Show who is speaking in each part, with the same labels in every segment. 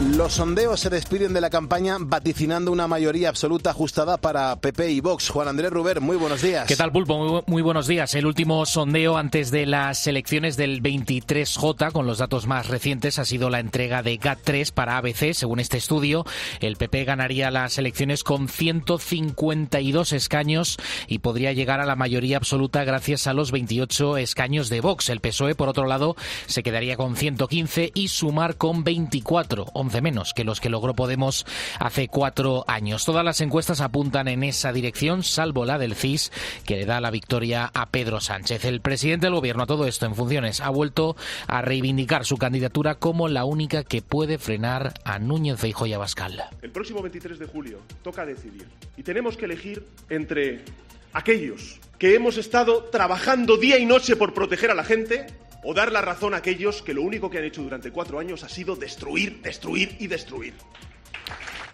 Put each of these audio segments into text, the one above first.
Speaker 1: Los sondeos se despiden de la campaña vaticinando una mayoría absoluta ajustada para PP y Vox. Juan Andrés Ruber, muy buenos días.
Speaker 2: ¿Qué tal, Pulpo? Muy, buenos días. El último sondeo antes de las elecciones del 23J, con los datos más recientes, ha sido la entrega de GAT3 para ABC. Según este estudio, el PP ganaría las elecciones con 152 escaños y podría llegar a la mayoría absoluta gracias a los 28 escaños de Vox. El PSOE, por otro lado, se quedaría con 115 y Sumar con 24 de menos que los que logró Podemos hace cuatro años. Todas las encuestas apuntan en esa dirección, salvo la del CIS, que le da la victoria a Pedro Sánchez. El presidente del gobierno, a todo esto en funciones, ha vuelto a reivindicar su candidatura como la única que puede frenar a Núñez Feijóo y Abascal.
Speaker 3: El próximo 23 de julio toca decidir y tenemos que elegir entre aquellos que hemos estado trabajando día y noche por proteger a la gente o dar la razón a aquellos que lo único que han hecho durante cuatro años ha sido destruir, destruir y destruir.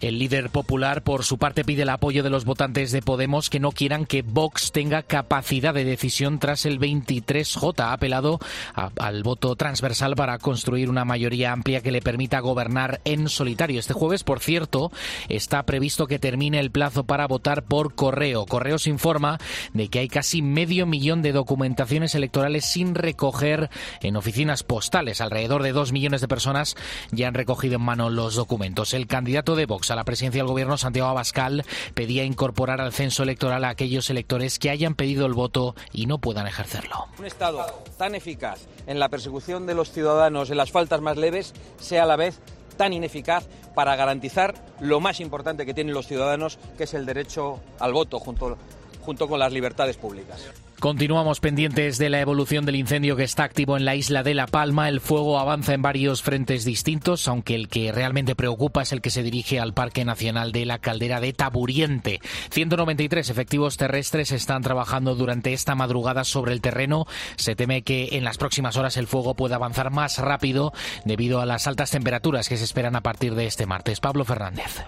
Speaker 2: El líder popular, por su parte, pide el apoyo de los votantes de Podemos que no quieran que Vox tenga capacidad de decisión tras el 23J. Ha apelado al voto transversal para construir una mayoría amplia que le permita gobernar en solitario. Este jueves, por cierto, está previsto que termine el plazo para votar por correo. Correos informa de que hay casi medio millón de documentaciones electorales sin recoger en oficinas postales. Alrededor de dos millones de personas ya han recogido en mano los documentos. El candidato de Vox a la presidencia del gobierno, Santiago Abascal, pedía incorporar al censo electoral a aquellos electores que hayan pedido el voto y no puedan ejercerlo.
Speaker 4: Un Estado tan eficaz en la persecución de los ciudadanos en las faltas más leves sea a la vez tan ineficaz para garantizar lo más importante que tienen los ciudadanos, que es el derecho al voto junto, junto con las libertades públicas.
Speaker 2: Continuamos pendientes de la evolución del incendio que está activo en la isla de La Palma. El fuego avanza en varios frentes distintos, aunque el que realmente preocupa es el que se dirige al Parque Nacional de la Caldera de Taburiente. 193 efectivos terrestres están trabajando durante esta madrugada sobre el terreno. Se teme que en las próximas horas el fuego pueda avanzar más rápido debido a las altas temperaturas que se esperan a partir de este martes. Pablo Fernández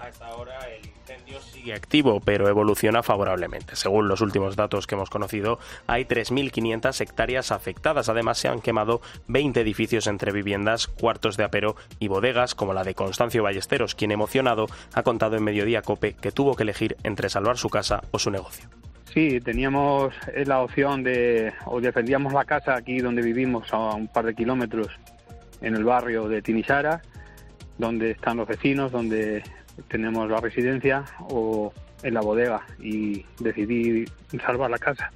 Speaker 5: activo, pero evoluciona favorablemente. Según los últimos datos que hemos conocido, hay 3.500 hectáreas afectadas. Además, se han quemado 20 edificios entre viviendas, cuartos de apero y bodegas, como la de Constancio Ballesteros, quien emocionado ha contado en Mediodía Cope que tuvo que elegir entre salvar su casa o su negocio.
Speaker 6: Sí, teníamos la opción de, o defendíamos la casa aquí donde vivimos, a un par de kilómetros, en el barrio de Tinisara, donde están los vecinos, donde tenemos la residencia o en la bodega y decidí salvar la casa.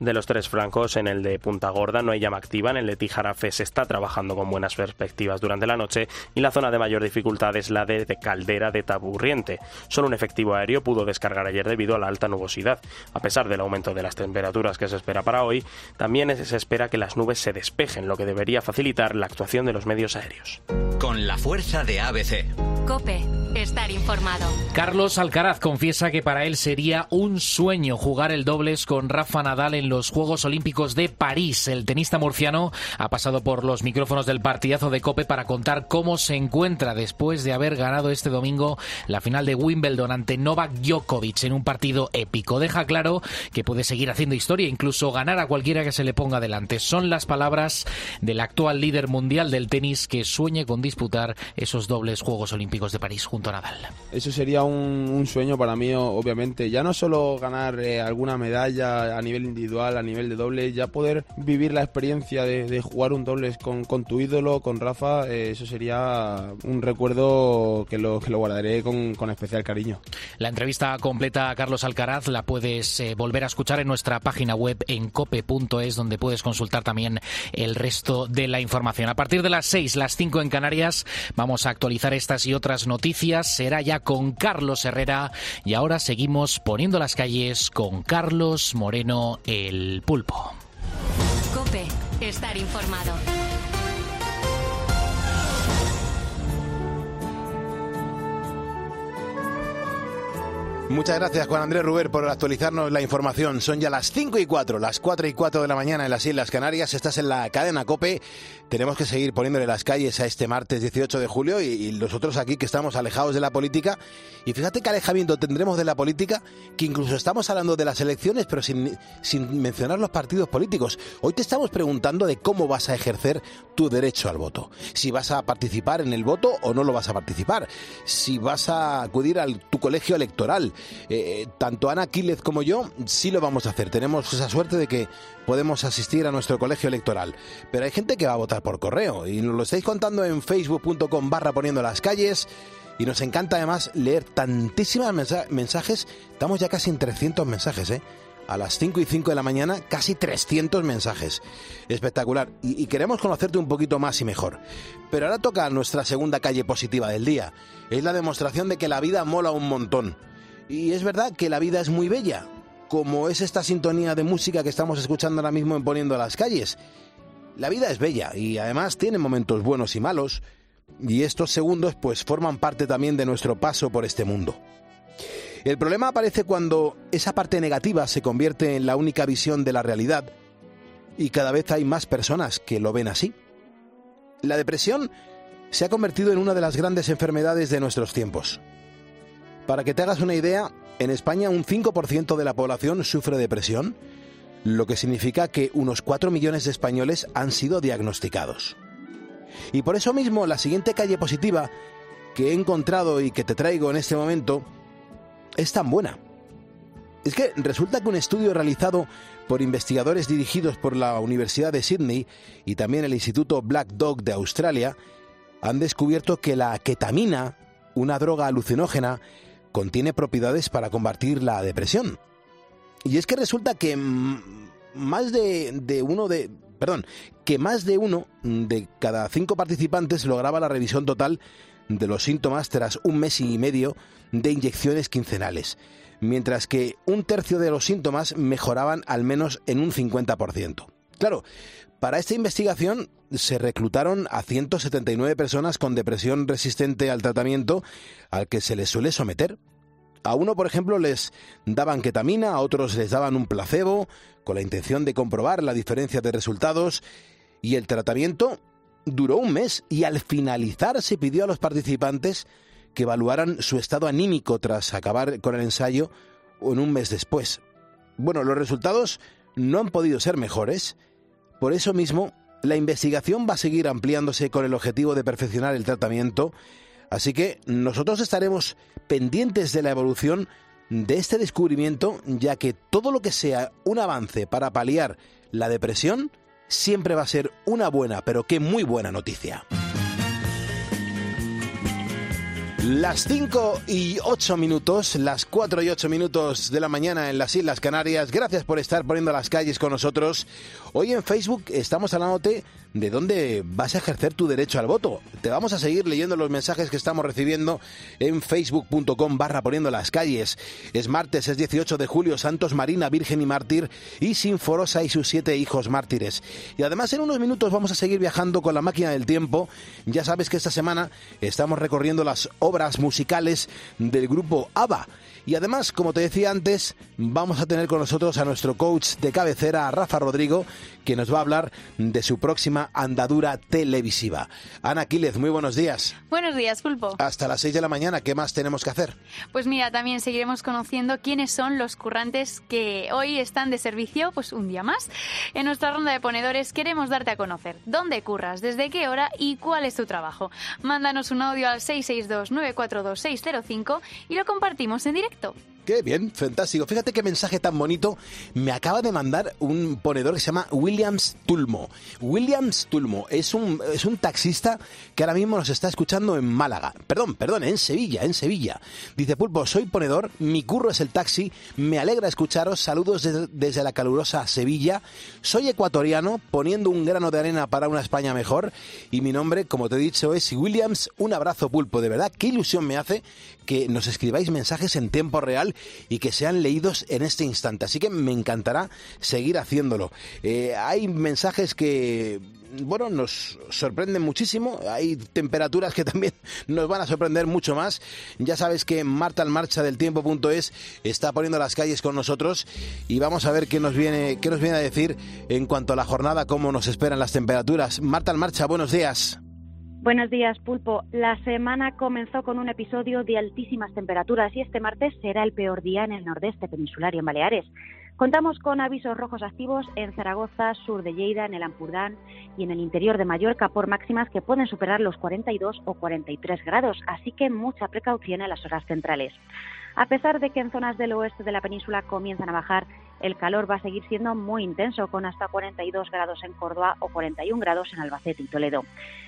Speaker 5: De los tres francos, en el de Punta Gorda no hay llama activa, en el de Tijarafe se está trabajando con buenas perspectivas durante la noche y la zona de mayor dificultad es la de, Caldera de Taburriente. Solo un efectivo aéreo pudo descargar ayer debido a la alta nubosidad. A pesar del aumento de las temperaturas que se espera para hoy, también se espera que las nubes se despejen, lo que debería facilitar la actuación de los medios aéreos.
Speaker 7: Con la fuerza de ABC.
Speaker 8: Cope, estar informado.
Speaker 2: Carlos Alcaraz confiesa que para él sería un sueño jugar el dobles con Rafa Nadal en los Juegos Olímpicos de París. El tenista murciano ha pasado por los micrófonos del partidazo de Cope para contar cómo se encuentra después de haber ganado este domingo la final de Wimbledon ante Novak Djokovic en un partido épico. Deja claro que puede seguir haciendo historia, incluso ganar a cualquiera que se le ponga delante. Son las palabras del actual líder mundial del tenis que sueñe con disputar esos dobles Juegos Olímpicos de París Nadal.
Speaker 9: Eso sería un, sueño para mí, obviamente. Ya no solo ganar eh, alguna medalla a nivel individual, a nivel de doble, ya poder vivir la experiencia de, jugar un dobles con, tu ídolo, con Rafa, eh, eso sería un recuerdo que lo, que lo guardaré con, especial cariño.
Speaker 2: La entrevista completa a Carlos Alcaraz la puedes eh, volver a escuchar en nuestra página web en cope.es, donde puedes consultar también el resto de la información. A partir de las 6, las 5 en Canarias, vamos a actualizar estas y otras noticias. Será ya con Carlos Herrera y ahora seguimos poniendo las calles con Carlos Moreno el pulpo.
Speaker 8: Cope, estar informado.
Speaker 1: Muchas gracias Juan Andrés Ruber por actualizarnos la información. Son ya las 5 y 4, las 4 y 4 de la mañana en las Islas Canarias. Estás en la cadena Cope. Tenemos que seguir poniéndole las calles a este martes 18 de julio y, nosotros aquí que estamos alejados de la política. Y fíjate qué alejamiento tendremos de la política, que incluso estamos hablando de las elecciones, pero sin, sin mencionar los partidos políticos. Hoy te estamos preguntando de cómo vas a ejercer tu derecho al voto. Si vas a participar en el voto o no lo vas a participar. Si vas a acudir a tu colegio electoral eh, tanto Ana Quílez como yo sí lo vamos a hacer. Tenemos esa suerte de que podemos asistir a nuestro colegio electoral. Pero hay gente que va a votar por correo y nos lo estáis contando en facebook.com barra poniendo las calles. Y nos encanta además leer tantísimas mensajes. Estamos ya casi en 300 mensajes, ¿eh? a las 5 y 5 de la mañana casi 300 mensajes. Espectacular. Y, queremos conocerte un poquito más y mejor. Pero ahora toca nuestra segunda calle positiva del día. Es la demostración de que la vida mola un montón. Y es verdad que la vida es muy bella, como es esta sintonía de música que estamos escuchando ahora mismo en Poniendo las calles. La vida es bella y además tiene momentos buenos y malos, y estos segundos pues forman parte también de nuestro paso por este mundo. El problema aparece cuando esa parte negativa se convierte en la única visión de la realidad y cada vez hay más personas que lo ven así. La depresión se ha convertido en una de las grandes enfermedades de nuestros tiempos. Para que te hagas una idea, en España un 5% de la población sufre depresión, lo que significa que unos 4 millones de españoles han sido diagnosticados. Y por eso mismo la siguiente calle positiva que he encontrado y que te traigo en este momento es tan buena. Es que resulta que un estudio realizado por investigadores dirigidos por la Universidad de Sydney y también el Instituto Black Dog de Australia han descubierto que la ketamina, una droga alucinógena, contiene propiedades para combatir la depresión. Y es que resulta que más de, uno de. Perdón, que más de uno de cada cinco participantes lograba la revisión total de los síntomas tras un mes y medio de inyecciones quincenales, mientras que un tercio de los síntomas mejoraban al menos en un 50%. Claro, para esta investigación se reclutaron a 179 personas con depresión resistente al tratamiento al que se les suele someter. A uno, por ejemplo, les daban ketamina, a otros les daban un placebo, con la intención de comprobar la diferencia de resultados, y el tratamiento duró un mes y al finalizar se pidió a los participantes que evaluaran su estado anímico tras acabar con el ensayo en un mes después. Bueno, los resultados no han podido ser mejores. Por eso mismo, la investigación va a seguir ampliándose con el objetivo de perfeccionar el tratamiento, así que nosotros estaremos pendientes de la evolución de este descubrimiento, ya que todo lo que sea un avance para paliar la depresión siempre va a ser una buena, pero que muy buena noticia. Las 5 y 8 minutos, las 4 y 8 minutos de la mañana en las Islas Canarias. Gracias por estar poniendo las calles con nosotros. Hoy en Facebook estamos hablándote de dónde vas a ejercer tu derecho al voto. Te vamos a seguir leyendo los mensajes que estamos recibiendo en facebook.com barra poniendo las calles. Es martes, es 18 de julio, Santos Marina, Virgen y Mártir y Sinforosa y sus siete hijos mártires. Y además en unos minutos vamos a seguir viajando con la máquina del tiempo. Ya sabes que esta semana estamos recorriendo las obras musicales del grupo ABBA. Y además, como te decía antes, vamos a tener con nosotros a nuestro coach de cabecera, Rafa Rodrigo, que nos va a hablar de su próxima andadura televisiva. Ana Quílez, muy buenos días.
Speaker 10: Buenos días, Pulpo.
Speaker 1: Hasta las 6 de la mañana, ¿qué más tenemos que hacer?
Speaker 10: Pues mira, también seguiremos conociendo quiénes son los currantes que hoy están de servicio, pues un día más. En nuestra ronda de ponedores queremos darte a conocer dónde curras, desde qué hora y cuál es tu trabajo. Mándanos un audio al 662-942-605 y lo compartimos en directo. Exacto.
Speaker 1: Qué bien, fantástico. Fíjate qué mensaje tan bonito me acaba de mandar un ponedor que se llama Williams Tulmo. Williams Tulmo es un, es un taxista que ahora mismo nos está escuchando en Málaga. Perdón, perdón, en Sevilla, en Sevilla. Dice Pulpo, soy ponedor, mi curro es el taxi, me alegra escucharos, saludos desde, desde la calurosa Sevilla. Soy ecuatoriano, poniendo un grano de arena para una España mejor. Y mi nombre, como te he dicho, es Williams. Un abrazo, Pulpo, de verdad, qué ilusión me hace que nos escribáis mensajes en tiempo real y que sean leídos en este instante. Así que me encantará seguir haciéndolo. Eh, hay mensajes que bueno, nos sorprenden muchísimo. Hay temperaturas que también nos van a sorprender mucho más. Ya sabes que Marta al Marcha del Tiempo.es está poniendo las calles con nosotros y vamos a ver qué nos viene, qué nos viene a decir en cuanto a la jornada, cómo nos esperan las temperaturas. Marta al Marcha, buenos días.
Speaker 11: Buenos días, Pulpo. La semana comenzó con un episodio de altísimas temperaturas y este martes será el peor día en el nordeste peninsular y en Baleares. Contamos con avisos rojos activos en Zaragoza, sur de Lleida, en el Ampurdán y en el interior de Mallorca por máximas que pueden superar los 42 o 43 grados, así que mucha precaución en las horas centrales. A pesar de que en zonas del oeste de la península comienzan a bajar, el calor va a seguir siendo muy intenso, con hasta 42 grados en Córdoba o 41 grados en Albacete y Toledo.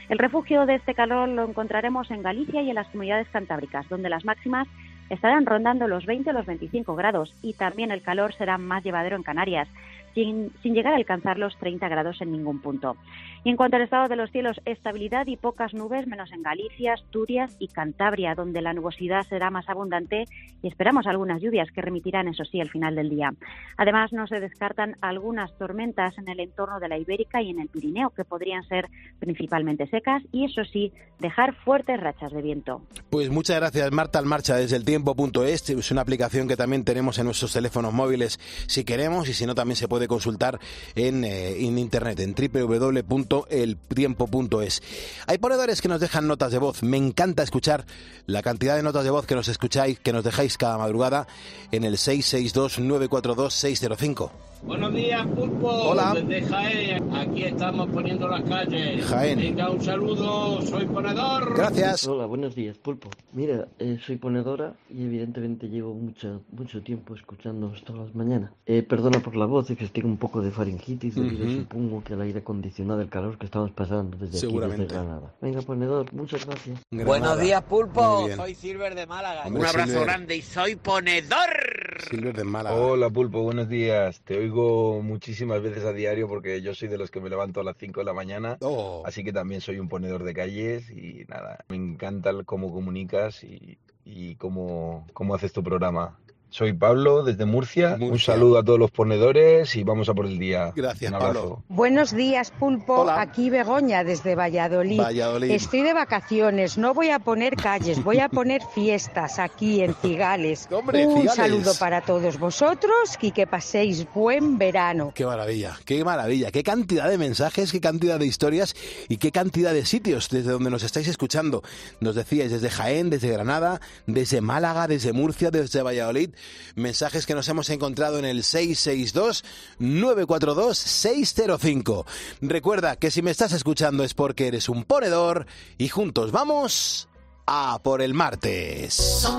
Speaker 11: El refugio de este calor lo encontraremos en Galicia y en las comunidades cantábricas, donde las máximas estarán rondando los 20 o los 25 grados y también el calor será más llevadero en Canarias sin, llegar a alcanzar los 30 grados en ningún punto. Y en cuanto al estado de los cielos, estabilidad y pocas nubes, menos en Galicia, Asturias y Cantabria, donde la nubosidad será más abundante y esperamos algunas lluvias que remitirán, eso sí, al final del día. Además, no se descartan algunas tormentas en el entorno de la Ibérica y en el Pirineo, que podrían ser principalmente secas y, eso sí, dejar fuertes rachas de viento.
Speaker 1: Pues muchas gracias, Marta al Marcha desde el tiempo.es. Es una aplicación que también tenemos en nuestros teléfonos móviles si queremos y si no, también se puede consultar en, eh, en internet, en www.eltiempo.es. Hay ponedores que nos dejan notas de voz. Me encanta escuchar la cantidad de notas de voz que nos escucháis, que nos dejáis cada madrugada en el 662-942-605.
Speaker 12: Buenos días, Pulpo.
Speaker 1: Hola.
Speaker 12: Desde Jaén. Aquí estamos poniendo las calles.
Speaker 1: Jaén.
Speaker 12: Venga, un saludo. Soy ponedor.
Speaker 1: Gracias.
Speaker 13: Hola, buenos días, Pulpo. Mira, eh, soy ponedora y evidentemente llevo mucho, mucho tiempo escuchándoos todas las mañanas. Eh, perdona por la voz, es que tengo un poco de faringitis debido, supongo, que el aire acondicionado, el calor que estamos pasando desde aquí, desde Granada. Venga, ponedor, muchas gracias.
Speaker 14: Buenos días, Pulpo. Soy Silver de Málaga.
Speaker 1: Hombre,
Speaker 14: Un abrazo
Speaker 1: Silver.
Speaker 14: grande y soy ponedor.
Speaker 1: Silver de Málaga.
Speaker 15: Hola Pulpo, buenos días. Te oigo muchísimas veces a diario porque yo soy de los que me levanto a las 5 de la mañana,
Speaker 1: Oh.
Speaker 15: así que también soy un ponedor de calles y nada, me encanta cómo comunicas y, y cómo, cómo haces tu programa. Soy Pablo desde Murcia. Un saludo a todos los ponedores y vamos a por el día.
Speaker 1: Gracias,
Speaker 15: Un abrazo.
Speaker 1: Pablo.
Speaker 16: Buenos días, Pulpo.
Speaker 1: Hola.
Speaker 16: Aquí Begoña, desde Valladolid.
Speaker 1: Valladolid.
Speaker 16: Estoy de vacaciones, no voy a poner calles, voy a poner fiestas aquí en Cigales.
Speaker 1: Hombre,
Speaker 16: Un
Speaker 1: Cigales.
Speaker 16: saludo para todos vosotros y que paséis buen verano.
Speaker 1: Qué maravilla, qué maravilla, qué cantidad de mensajes, qué cantidad de historias y qué cantidad de sitios desde donde nos estáis escuchando. Nos decíais desde Jaén, desde Granada, desde Málaga, desde Murcia, desde Valladolid, mensajes que nos hemos encontrado en el 662-942-605. Recuerda que si me estás escuchando es porque eres un ponedor y juntos vamos a por el martes.
Speaker 17: Son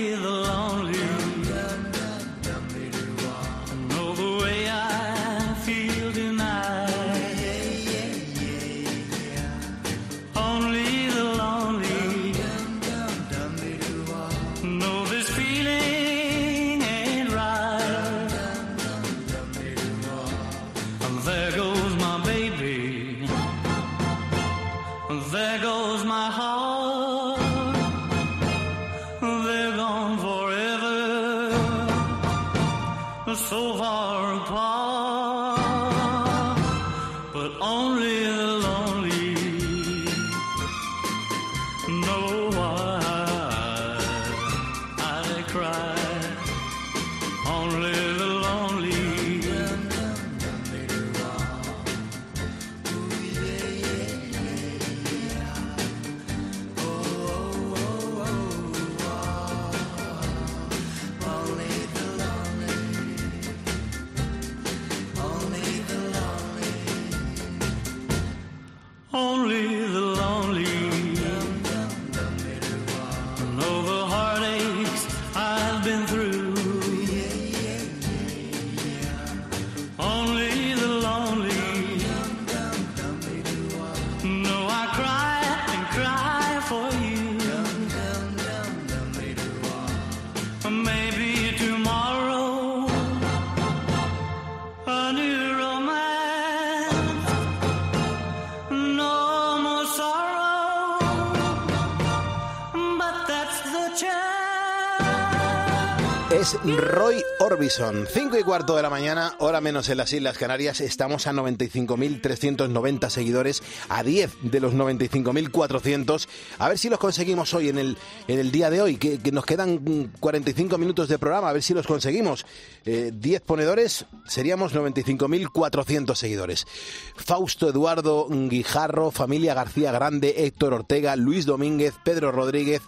Speaker 1: Roy Orbison. 5 y cuarto de la mañana, hora menos en las Islas Canarias. Estamos a 95.390 seguidores, a 10 de los 95.400. A ver si los conseguimos hoy en el, en el día de hoy, que, nos quedan mm, 45 minutos de programa, a ver si los conseguimos. Eh, 10 ponedores, seríamos 95.400 seguidores. Fausto Eduardo Guijarro, familia García Grande, Héctor Ortega, Luis Domínguez, Pedro Rodríguez,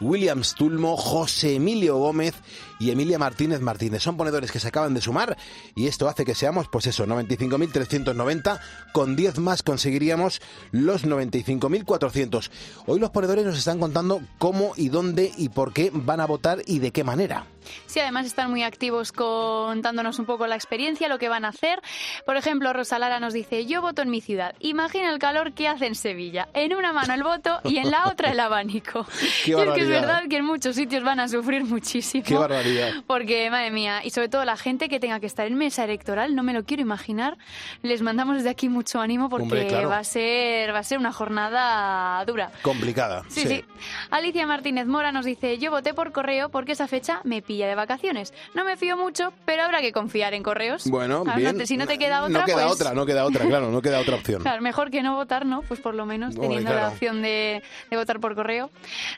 Speaker 1: William Stulmo, José Emilio Gómez y Emilia Martínez Martínez. Son ponedores que se acaban de sumar y esto hace que seamos, pues eso, 95.390. Con 10 más conseguiríamos los 95.400. Hoy los ponedores nos están contando cómo y dónde y por qué van a votar y de qué manera.
Speaker 10: Sí, además están muy activos contándonos un poco la experiencia, lo que van a hacer. Por ejemplo, Rosalara nos dice, yo voto en mi ciudad. Imagina el calor que hace en Sevilla. En una mano el voto y en la otra el abanico.
Speaker 1: Qué
Speaker 10: y es que es
Speaker 1: barbaridad.
Speaker 10: verdad que en muchos sitios van a sufrir muchísimo.
Speaker 1: Qué barbaridad.
Speaker 10: Porque, madre mía, y sobre todo la gente que tenga que estar en mesa electoral, no me lo quiero imaginar. Les mandamos desde aquí mucho ánimo porque
Speaker 1: Hombre, claro.
Speaker 10: va, a ser, va a ser una jornada dura.
Speaker 1: Complicada.
Speaker 10: Sí, sí, Alicia Martínez Mora nos dice, yo voté por correo porque esa fecha me pilla de vacaciones. No me fío mucho, pero habrá que confiar en correos.
Speaker 1: Bueno,
Speaker 10: Claro,
Speaker 1: bien.
Speaker 10: no te- si no te queda otra,
Speaker 1: No queda
Speaker 10: pues...
Speaker 1: otra, no queda otra, claro, no queda otra opción.
Speaker 10: Claro, mejor que no votar, ¿no? Pues por lo menos teniendo
Speaker 1: claro.
Speaker 10: la opción de, de votar por correo.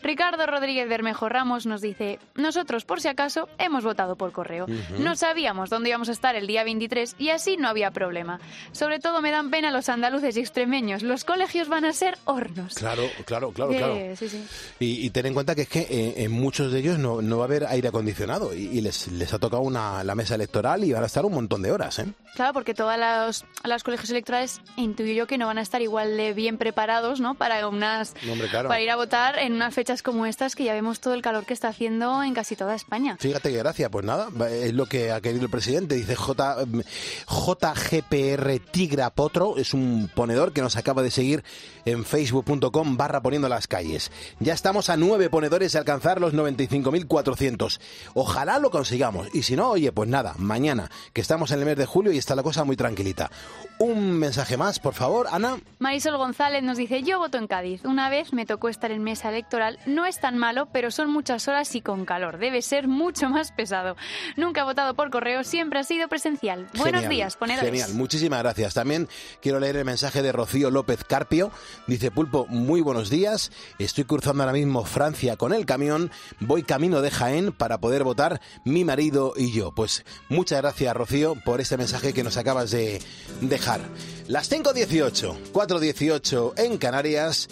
Speaker 10: Ricardo Rodríguez Bermejo Ramos nos dice, nosotros por si acaso hemos votado por correo. No sabíamos dónde íbamos a estar el día 23 y así no había problema. Sobre todo me dan pena los andaluces y extremeños. Los colegios van a ser hornos.
Speaker 1: Claro, claro, claro, claro.
Speaker 10: sí, sí.
Speaker 1: Y, y ten en cuenta que es que eh, en muchos de ellos no, no va a haber aire acondicionado y, y les, les ha tocado una, la mesa electoral y van a estar un montón de horas, ¿eh?
Speaker 10: Claro, porque todos los, los colegios electorales intuyo yo que no van a estar igual de bien preparados, ¿no? Para unas
Speaker 1: No, hombre, claro.
Speaker 10: para ir a votar en unas fechas como estas que ya vemos todo el calor que está haciendo en casi toda España.
Speaker 1: Fíjate qué gracia, pues nada, es lo que ha querido el presidente. Dice J, mm, JGPR Tigra Potro, es un ponedor que nos acaba de seguir en facebook.com barra poniendo las calles. Ya estamos a nueve ponedores de alcanzar los 95.400. Ojalá lo consigamos. Y si no, oye, pues nada, mañana, que estamos en el mes de julio y está la cosa muy tranquilita. Un mensaje más, por favor, Ana.
Speaker 10: Marisol González nos dice, yo voto en Cádiz. Una vez me tocó estar en mesa electoral. No es tan malo, pero son muchas horas y con calor. Debe ser mucho más pesado. Nunca he votado por correo, siempre ha sido presencial. Buenos días, ponedores.
Speaker 1: Genial, muchísimas gracias. También quiero leer el mensaje de Rocío López Carpio. Dice Pulpo, muy buenos días. Estoy cruzando ahora mismo Francia con el camión. Voy camino de Jaén para poder votar mi marido y yo. Pues muchas gracias, Rocío, por este mensaje que nos acabas de dejar. Las 5.18, 4.18 en Canarias.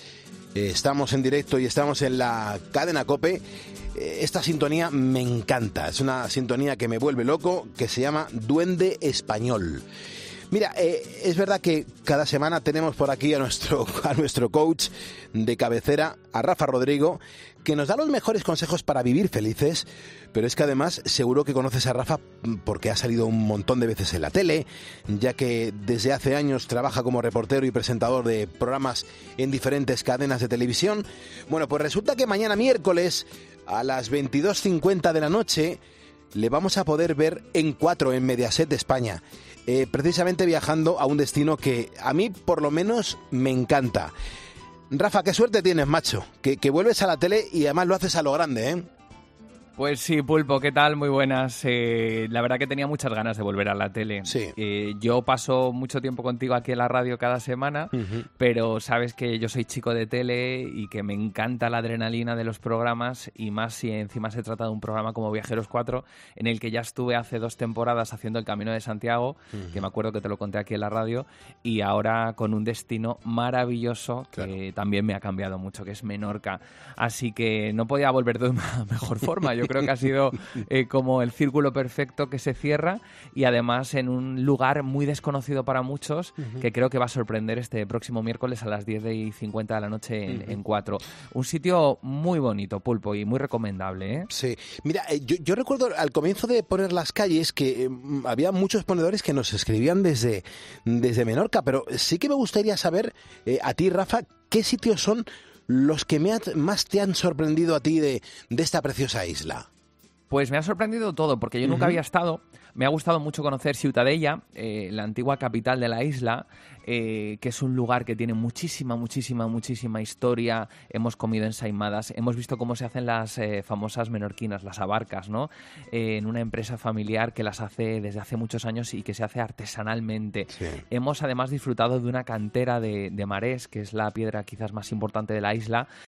Speaker 1: Eh, Estamos en directo y estamos en la cadena Cope. Eh, Esta sintonía me encanta. Es una sintonía que me vuelve loco, que se llama Duende Español. Mira, eh, es verdad que cada semana tenemos por aquí a nuestro, a nuestro coach de cabecera, a Rafa Rodrigo, que nos da los mejores consejos para vivir felices, pero es que además seguro que conoces a Rafa mm, porque ha salido un montón de veces en la tele, ya que desde hace años trabaja como reportero y presentador de programas en diferentes cadenas de televisión. Bueno, pues resulta que mañana miércoles a las 22.50 de la noche le vamos a poder ver en cuatro en Mediaset España. Eh, precisamente viajando a un destino que a mí por lo menos me encanta. Rafa, qué suerte tienes, macho, que, que vuelves a la tele y además lo haces a lo grande, ¿eh?
Speaker 18: Pues sí, Pulpo, ¿qué tal? Muy buenas. Eh, la verdad que tenía muchas ganas de volver a la tele. Eh, yo paso mucho tiempo contigo aquí en la radio cada semana, pero sabes que yo soy chico de tele y que me encanta la adrenalina de los programas y más si encima se trata de un programa como Viajeros 4, en el que ya estuve hace dos temporadas haciendo el Camino de Santiago, que me acuerdo que te lo conté aquí en la radio, y ahora con un destino maravilloso que también me ha cambiado mucho, que es Menorca. Así que no podía volver de una mejor forma. Yo creo que ha sido eh, como el círculo perfecto que se cierra y además en un lugar muy desconocido para muchos
Speaker 1: Ujú.
Speaker 18: que creo que va a sorprender este próximo miércoles a las 10 y 50 de la noche en,
Speaker 1: Ujú.
Speaker 18: en 4. Un sitio muy bonito, Pulpo, y muy recomendable. ¿eh?
Speaker 1: Sí, mira, eh, yo, yo recuerdo al comienzo de poner las calles que mm, había muchos ponedores que nos escribían desde, desde Menorca, pero sí que me gustaría saber eh, a ti, Rafa, qué sitios son los que me más te han sorprendido a ti de esta preciosa isla.
Speaker 18: Pues me ha sorprendido todo, porque yo nunca había estado. Me ha gustado mucho conocer Ciutadella, eh, la antigua capital de la isla, eh, que es un lugar que tiene muchísima, muchísima, muchísima historia. Hemos comido ensaimadas, hemos visto cómo se hacen las eh, famosas menorquinas, las abarcas, ¿no? En una empresa familiar que las hace desde hace muchos años y que se hace artesanalmente. Hemos además disfrutado de una cantera de, de marés, que es la piedra quizás más importante de la isla,